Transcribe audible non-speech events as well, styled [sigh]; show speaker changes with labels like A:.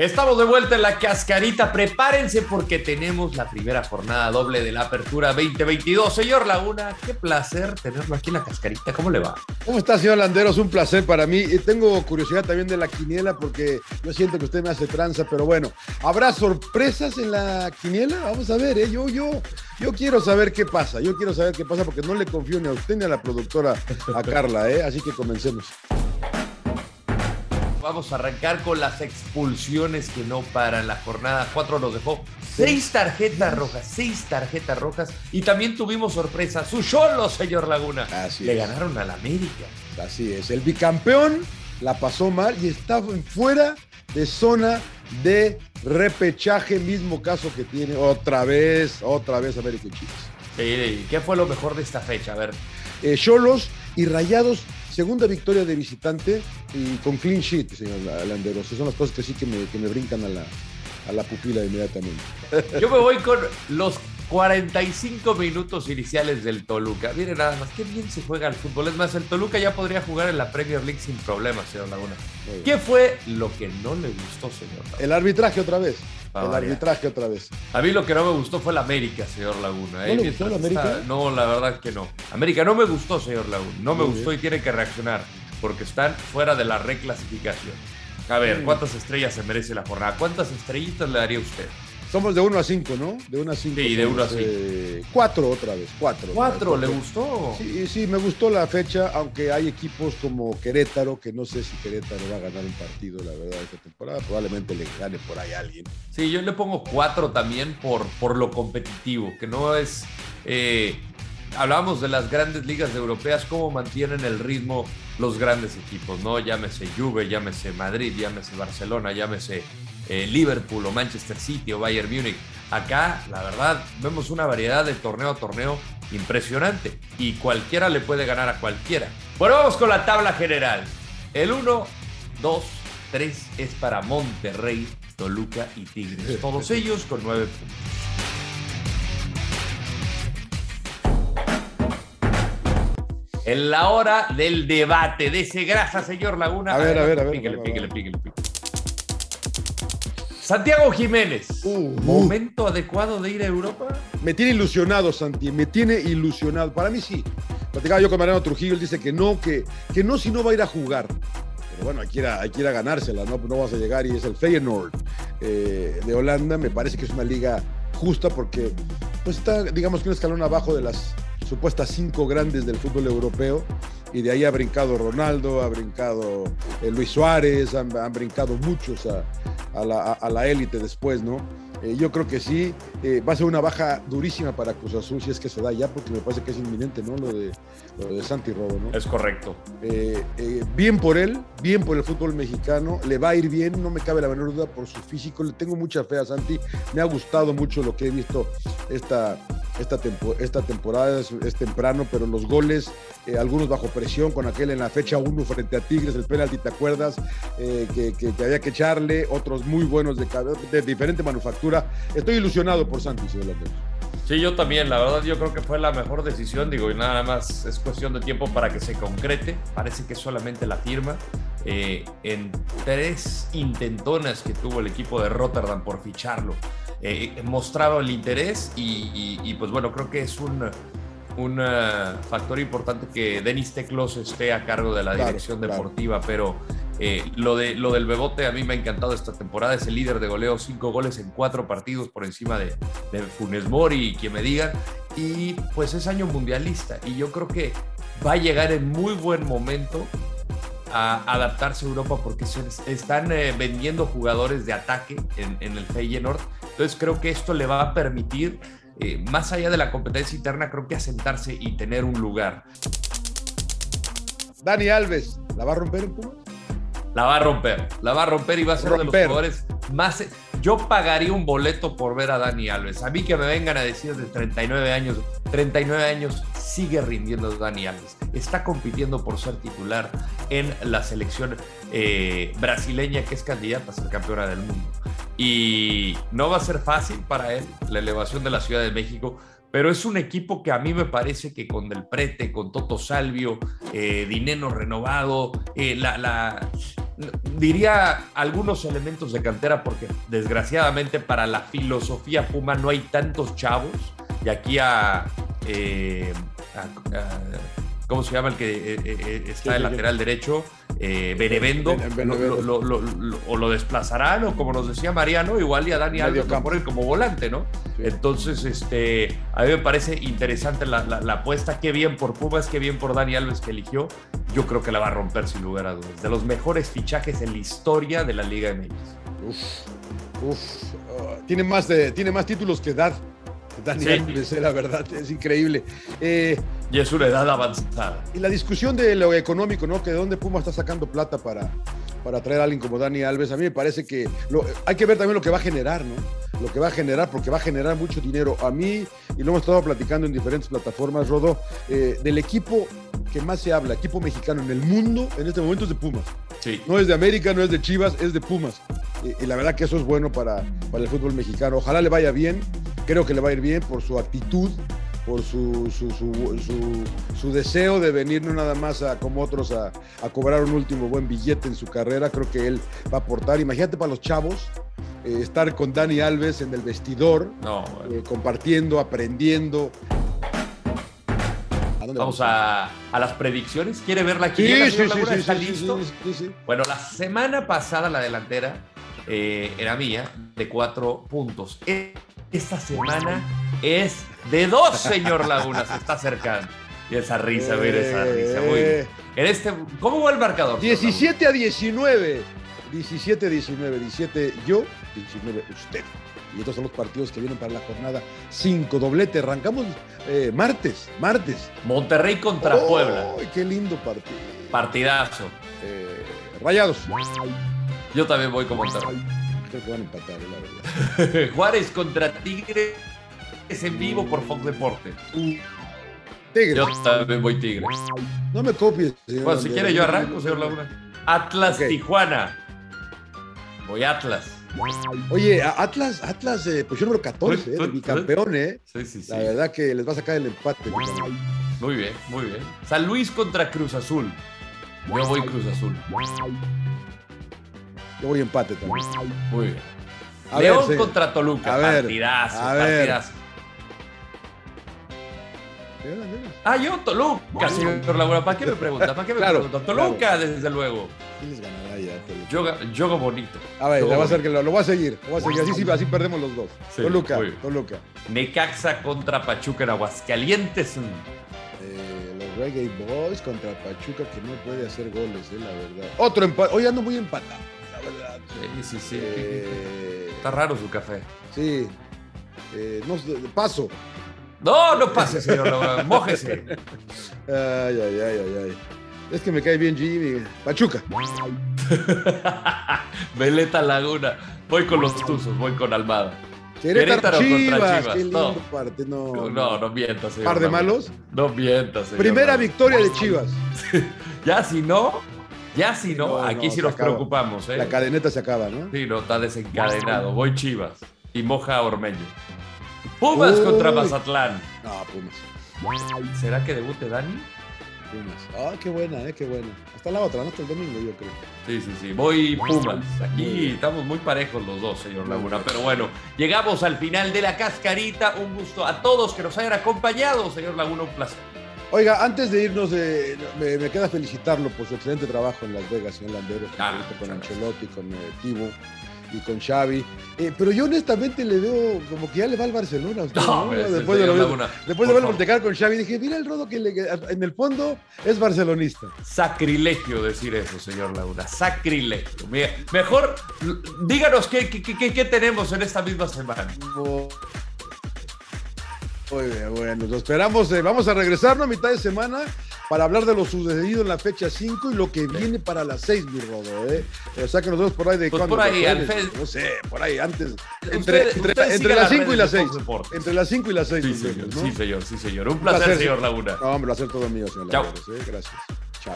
A: Estamos de vuelta en la cascarita. Prepárense porque tenemos la primera jornada doble de la apertura 2022. Señor Laguna, qué placer tenerlo aquí en la cascarita. ¿Cómo le va?
B: ¿Cómo está, señor Landeros? Un placer para mí. Y tengo curiosidad también de la quiniela porque yo siento que usted me hace tranza, pero bueno, ¿habrá sorpresas en la quiniela? Vamos a ver, ¿eh? Yo, yo, yo quiero saber qué pasa. Yo quiero saber qué pasa porque no le confío ni a usted ni a la productora, a Carla, ¿eh? Así que comencemos.
A: Vamos a arrancar con las expulsiones que no paran. La jornada 4 nos dejó seis tarjetas rojas, seis tarjetas rojas. Y también tuvimos sorpresa. Su solo, señor Laguna.
B: Así
A: Le
B: es.
A: ganaron a la América.
B: Así es. El bicampeón la pasó mal y está fuera de zona de repechaje, mismo caso que tiene otra vez, otra vez América y Chivas.
A: Sí, ¿Qué fue lo mejor de esta fecha? A ver.
B: Eh, Cholos y Rayados, segunda victoria de visitante y con clean sheet, señor Landeros. Esas son las cosas que sí que me, que me brincan a la, a la pupila inmediatamente.
A: Yo me voy con los 45 minutos iniciales del Toluca. Miren nada más, qué bien se juega el fútbol. Es más, el Toluca ya podría jugar en la Premier League sin problemas, señor Laguna. ¿Qué fue lo que no le gustó, señor Laguna?
B: El arbitraje otra vez.
A: Pa'
B: el
A: variar.
B: arbitraje otra vez.
A: A mí lo que no me gustó fue la América, señor Laguna. ¿eh?
B: ¿No le gustó América?
A: está- No, la verdad que no. América no me gustó, señor Laguna. No me gustó y tiene que reaccionar porque están fuera de la reclasificación. A ver. ¿cuántas estrellas se merece la jornada? ¿Cuántas estrellitas le daría usted?
B: Somos de 1 a 5, ¿no? De 1 a 5.
A: Sí, de uno a cinco.
B: cuatro otra vez, cuatro.
A: ¿Cuatro? ¿Le
B: Porque-
A: gustó?
B: Sí, sí, me gustó la fecha, aunque hay equipos como Querétaro, que no sé si Querétaro va a ganar un partido, la verdad, esta temporada. Probablemente le gane por ahí a alguien.
A: Sí, yo le pongo cuatro también por, por lo competitivo, que no es... eh, hablábamos de las grandes ligas europeas, cómo mantienen el ritmo los grandes equipos, ¿no? Llámese Juve, llámese Madrid, llámese Barcelona, llámese eh, Liverpool o Manchester City o Bayern Múnich. Acá, la verdad, vemos una variedad de torneo a torneo impresionante y cualquiera le puede ganar a cualquiera. Bueno, vamos con la tabla general. El 1, 2, 3 es para Monterrey, Toluca y Tigres. [laughs] Todos ellos con 9 puntos. En la hora del debate, de ese grasa, señor Laguna.
B: A ver, a ver, a ver,
A: Píquele, píquele, píquele, píquele. Santiago Jiménez.
B: Uh,
A: ¿Momento adecuado de ir a Europa?
B: Me tiene ilusionado, Santi, me tiene ilusionado. Para mí sí. Platicaba yo con Mariano Trujillo, él dice que no, que, que no si no va a ir a jugar. Pero bueno, hay que ir a, hay que ir a ganársela, ¿no? No vas a llegar y es el Feyenoord eh, de Holanda. Me parece que es una liga justa porque pues está, digamos que un escalón abajo de las supuestas cinco grandes del fútbol europeo. Y de ahí ha brincado Ronaldo, ha brincado eh, Luis Suárez, han, han brincado muchos a, a la a- la élite después, ¿no? Eh, yo creo que sí, eh, va a ser una baja durísima para Cruz Azul si es que se da ya, porque me parece que es inminente, ¿no? Lo de, lo de Santi Robo, ¿no?
A: Es correcto.
B: Bien por él, bien por el fútbol mexicano, le va a ir bien, no me cabe la menor duda por su físico, le tengo mucha fe a Santi, me ha gustado mucho lo que he visto esta, esta, esta temporada, es, temprano, pero los goles, eh, algunos bajo presión, con aquel en la fecha 1 frente a Tigres, el penalti, ¿te acuerdas? Eh, que, que- había que echarle, otros muy buenos de, de diferente manufactura. Estoy ilusionado por señor Landeros.
A: Sí, yo también, la verdad yo creo que fue la mejor decisión, digo, y nada más es cuestión de tiempo para que se concrete, parece que solamente la firma. Eh, en tres intentonas que tuvo el equipo de Rotterdam por ficharlo, eh, mostraba el interés y, y- y, pues bueno, creo que es un, un eh, factor importante que Denis Teclos esté a cargo de la
B: Claro,
A: dirección
B: claro.
A: deportiva, pero eh, lo, de, lo del Bebote a mí me ha encantado esta temporada, es el líder de goleo, cinco goles en cuatro partidos por encima de, de Funes Mori quien me digan, y pues es año mundialista y yo creo que va a llegar en muy buen momento a adaptarse a Europa porque se están eh, vendiendo jugadores de ataque en, en el Feyenoord. Entonces creo que esto le va a permitir, eh, más allá de la competencia interna, creo que asentarse y tener un lugar.
B: Dani Alves, ¿la va a romper en Pumas?
A: La va a romper, la va a romper y va a ser de los
B: Romper.
A: jugadores más... Yo pagaría un boleto por ver a Dani Alves. A mí que me vengan a decir de 39 años, 39 años sigue rindiendo Dani Alves. Está compitiendo por ser titular en la selección eh, brasileña que es candidata a ser campeona del mundo. Y no va a ser fácil para él la elevación de la Ciudad de México, pero es un equipo que a mí me parece que con Del Prete, con Toto Salvio, eh, Dineno renovado, eh, la, la- diría algunos elementos de cantera porque desgraciadamente para la filosofía Puma no hay tantos chavos y aquí a, eh, a- a- ¿cómo se llama el que eh, eh, está
B: Sí,
A: el
B: sí,
A: lateral derecho? Eh, Benevendo,
B: Ben-
A: lo-
B: Benevendo.
A: lo- lo- lo- o lo desplazarán o como nos decía Mariano, igual y a Dani Alves lo ponen como volante, ¿no?
B: Sí.
A: Entonces, este, a mí me parece interesante la, la- la apuesta. Qué bien por Pumas, qué bien por Dani Alves que eligió. Yo creo que la va a romper sin lugar a dudas. De los mejores fichajes en la historia de la Liga MX.
B: Uf, uf. ah, tiene, más de, tiene más títulos que edad. Dani
A: Sí.
B: Alves, eh, la verdad, es increíble. Eh,
A: Y es una edad avanzada.
B: y la discusión de lo económico, ¿no? Que de dónde Puma está sacando plata para, para traer a alguien como Dani Alves. A mí me parece que lo- hay que ver también lo que va a generar, ¿no? Lo que va a generar, porque va a generar mucho dinero. A mí, y lo hemos estado platicando en diferentes plataformas, Rodo, eh, del equipo que más se habla, equipo mexicano en el mundo, en este momento es de Pumas.
A: Sí.
B: No es de América, no es de Chivas, es de Pumas. Y, y la verdad que eso es bueno para, para el fútbol mexicano. Ojalá le vaya bien. Creo que le va a ir bien por su actitud, por su, su, su- su- su deseo de venir no nada más a, como otros a, a cobrar un último buen billete en su carrera. Creo que él va a aportar. Imagínate para los chavos eh, estar con Dani Alves en el vestidor,
A: No,
B: eh, compartiendo, aprendiendo. ¿A dónde
A: vamos a, a las predicciones. ¿Quiere ver la
B: Sí,
A: quiniela,
B: sí, sí,
A: ¿Está listo? Bueno, la semana pasada la delantera eh, era mía, de cuatro puntos. Esta semana es de dos, señor Laguna, se está acercando. Y esa risa, mira esa risa. Muy bien.
B: Eh,
A: En este, ¿Cómo va el marcador? señor
B: 17 a 19. 17 a 19. 17 yo, 19 usted. Y estos son los partidos que vienen para la jornada 5. Doblete. Arrancamos eh, martes. Martes.
A: Monterrey contra
B: ¡Oh,
A: Puebla.
B: qué lindo partido!
A: Partidazo.
B: Eh, rayados.
A: Yo también voy con Monterrey.
B: Creo que van a empatar, la verdad. [laughs]
A: Juárez contra Tigre es en vivo por Fox Deporte.
B: Tigres.
A: Yo también voy Tigre.
B: No me copies. señor
A: Bueno, si
B: Landero.
A: quiere yo arranco, señor Laguna. Atlas. Tijuana. Voy Atlas.
B: Oye, Atlas, Atlas, eh, posición número 14, eh, de bicampeón, ¿eh?
A: Sí, sí, sí.
B: La verdad que les va a sacar el empate. mi.
A: Muy bien, muy bien. San Luis contra Cruz Azul. Yo voy Cruz Azul.
B: Yo voy empate también.
A: Muy bien.
B: A
A: León
B: ver,
A: contra Toluca.
B: A ver,
A: partidazo,
B: a ver.
A: partidazo. Ah, yo Toluca, señor. ¿Para qué me pregunta? ¿Para qué me [laughs]
B: Claro,
A: pregunta? Toluca, desde luego.
B: ¿Quién les ganará ya? Toluca?
A: Yoga, yoga bonito.
B: A ver,
A: Yoga
B: voy a hacer
A: bonito.
B: que lo, lo voy a seguir. Lo voy a seguir. Así, sí, así perdemos los dos.
A: Sí,
B: Toluca. Toluca.
A: Necaxa contra Pachuca en Aguascalientes.
B: Eh, los Reggae Boys contra Pachuca que no puede hacer goles, eh, la verdad. Otro empate. Hoy ando muy empatado.
A: Sí, sí, sí.
B: Eh,
A: Está raro su café.
B: sí. Eh, no paso.
A: No, no pase, señor. [laughs] Mójese.
B: Ay, ay, ay, ay, ay. Es que me cae bien Jimmy. Pachuca. [laughs]
A: Veleta Laguna. Voy con los Tuzos, voy con Almada.
B: Querétaro,
A: Querétaro contra
B: Chivas.
A: Chivas,
B: Qué lindo
A: no.
B: parte. No,
A: No, no mientas, señor.
B: Par de malos.
A: No mientas, señor.
B: Primera victoria de Chivas. [laughs]
A: Ya si no, ya si no,
B: No,
A: aquí
B: no,
A: sí nos
B: acaba.
A: preocupamos, ¿eh?
B: La cadeneta se acaba, ¿no?
A: Sí, no, está desencadenado. Voy Chivas y moja a Ormeño. Pumas
B: Uy.
A: contra Mazatlán.
B: No, Pumas.
A: ¿Será que debute Dani?
B: Pumas. Ah, qué buena, eh, qué buena. Hasta la otra, ¿no? Hasta el domingo, yo creo.
A: Sí, sí, sí. Voy Pumas. Aquí estamos muy parejos los dos, señor Laguna. Pero bueno, llegamos al final de la cascarita. Un gusto a todos que nos hayan acompañado, señor Laguna. Un placer.
B: Oiga, antes de irnos, eh, me, me queda felicitarlo por su excelente trabajo en Las Vegas, señor Landero,
A: Ah,
B: con Ancelotti, con eh, Tibo y con Xavi. Eh, pero yo honestamente le veo como que ya le va al Barcelona. usted,
A: No,
B: ¿no? Después de, lo-
A: Laguna,
B: después de verlo con Xavi, dije, mira el rodo que le- en el fondo es barcelonista.
A: Sacrilegio decir eso, señor Laguna. Sacrilegio. Mira, Mejor díganos qué, qué, qué- qué tenemos en esta misma semana.
B: Muy bien, bueno, lo esperamos. eh, vamos a regresarnos a mitad de semana para hablar de lo sucedido en la fecha 5 y lo que viene para las 6, mi rodo. ¿eh? O sea que nos vemos por ahí de
A: Pues
B: cuándo,
A: por ahí, al Fed-
B: No sé, por ahí antes. Entre,
A: Usted-
B: entre-
A: usted
B: entre las
A: las
B: 5 y las
A: de
B: 6.
A: Fox Deportes.
B: Entre las 5 y las 6.
A: Sí, señor,
B: ¿no?
A: sí, señor, sí, señor. Un placer,
B: placer,
A: señor Laguna.
B: No, hombre, lo hacer todo mío, señor
A: Chao.
B: Landeros, ¿eh? Gracias. Chao.